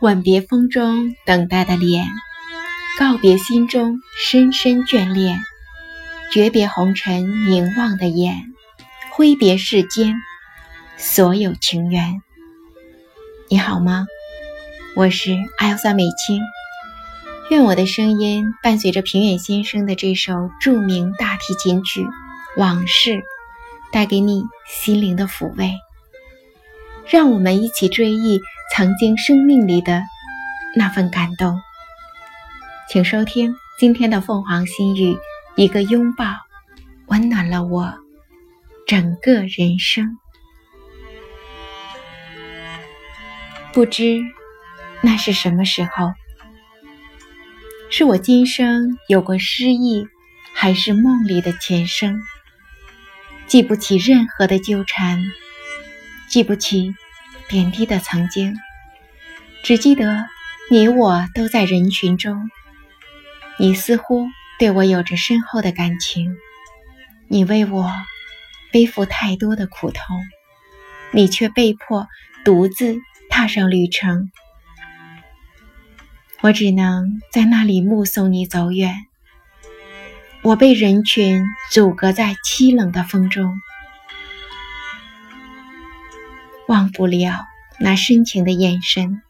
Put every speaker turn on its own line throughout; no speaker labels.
吻别风中等待的脸，告别心中深深眷恋，诀别红尘凝望的眼，挥别世间所有情缘。你好吗？我是艾欧萨美青，愿我的声音伴随着平远先生的这首著名大提琴曲《往事》，带给你心灵的抚慰。让我们一起追忆曾经生命里的那份感动。请收听今天的凤凰心语，一个拥抱，温暖了我整个人生。不知那是什么时候？是我今生有过失意，还是梦里的前生？记不起任何的纠缠，记不起点滴的曾经，只记得你我都在人群中。你似乎对我有着深厚的感情，你为我背负太多的苦痛，你却被迫独自。踏上旅程，我只能在那里目送你走远。我被人群阻隔在凄冷的风中，忘不了那深情的眼神，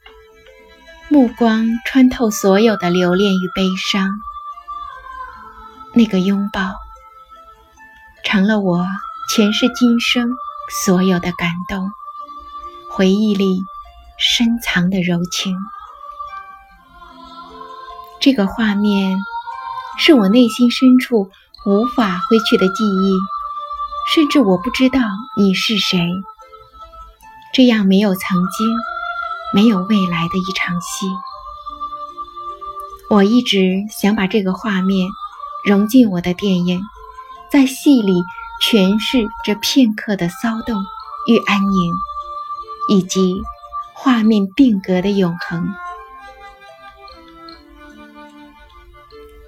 目光穿透所有的留恋与悲伤。那个拥抱，成了我前世今生所有的感动，回忆里。深藏的柔情，这个画面是我内心深处无法挥去的记忆，甚至我不知道你是谁。这样没有曾经、没有未来的一场戏，我一直想把这个画面融进我的电影，在戏里诠释这片刻的骚动与安宁，以及。画面定格的永恒，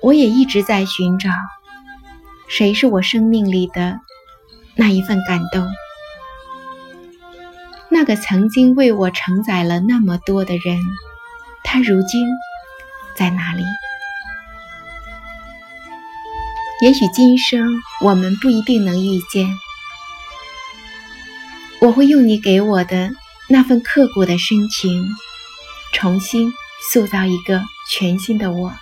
我也一直在寻找，谁是我生命里的那一份感动，那个曾经为我承载了那么多的人，他如今在哪里？也许今生我们不一定能遇见，我会用你给我的。那份刻骨的深情，重新塑造一个全新的我，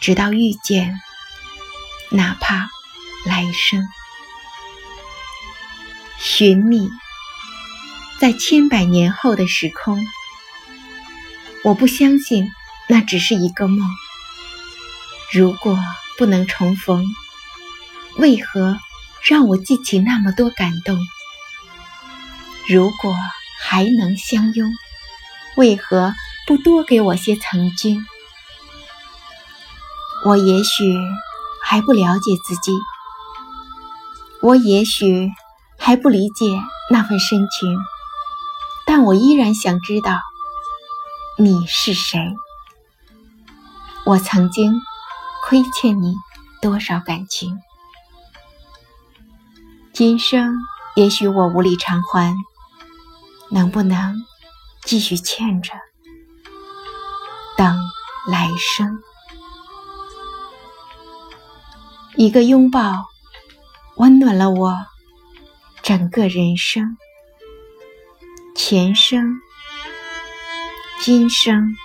直到遇见，哪怕来生寻觅，在千百年后的时空，我不相信那只是一个梦。如果不能重逢，为何让我记起那么多感动？如果。还能相拥，为何不多给我些曾经？我也许还不了解自己，我也许还不理解那份深情，但我依然想知道你是谁。我曾经亏欠你多少感情？今生也许我无力偿还。能不能继续欠着，等来生？一个拥抱，温暖了我整个人生，前生、今生、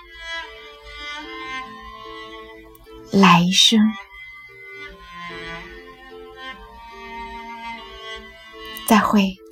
来生。再会。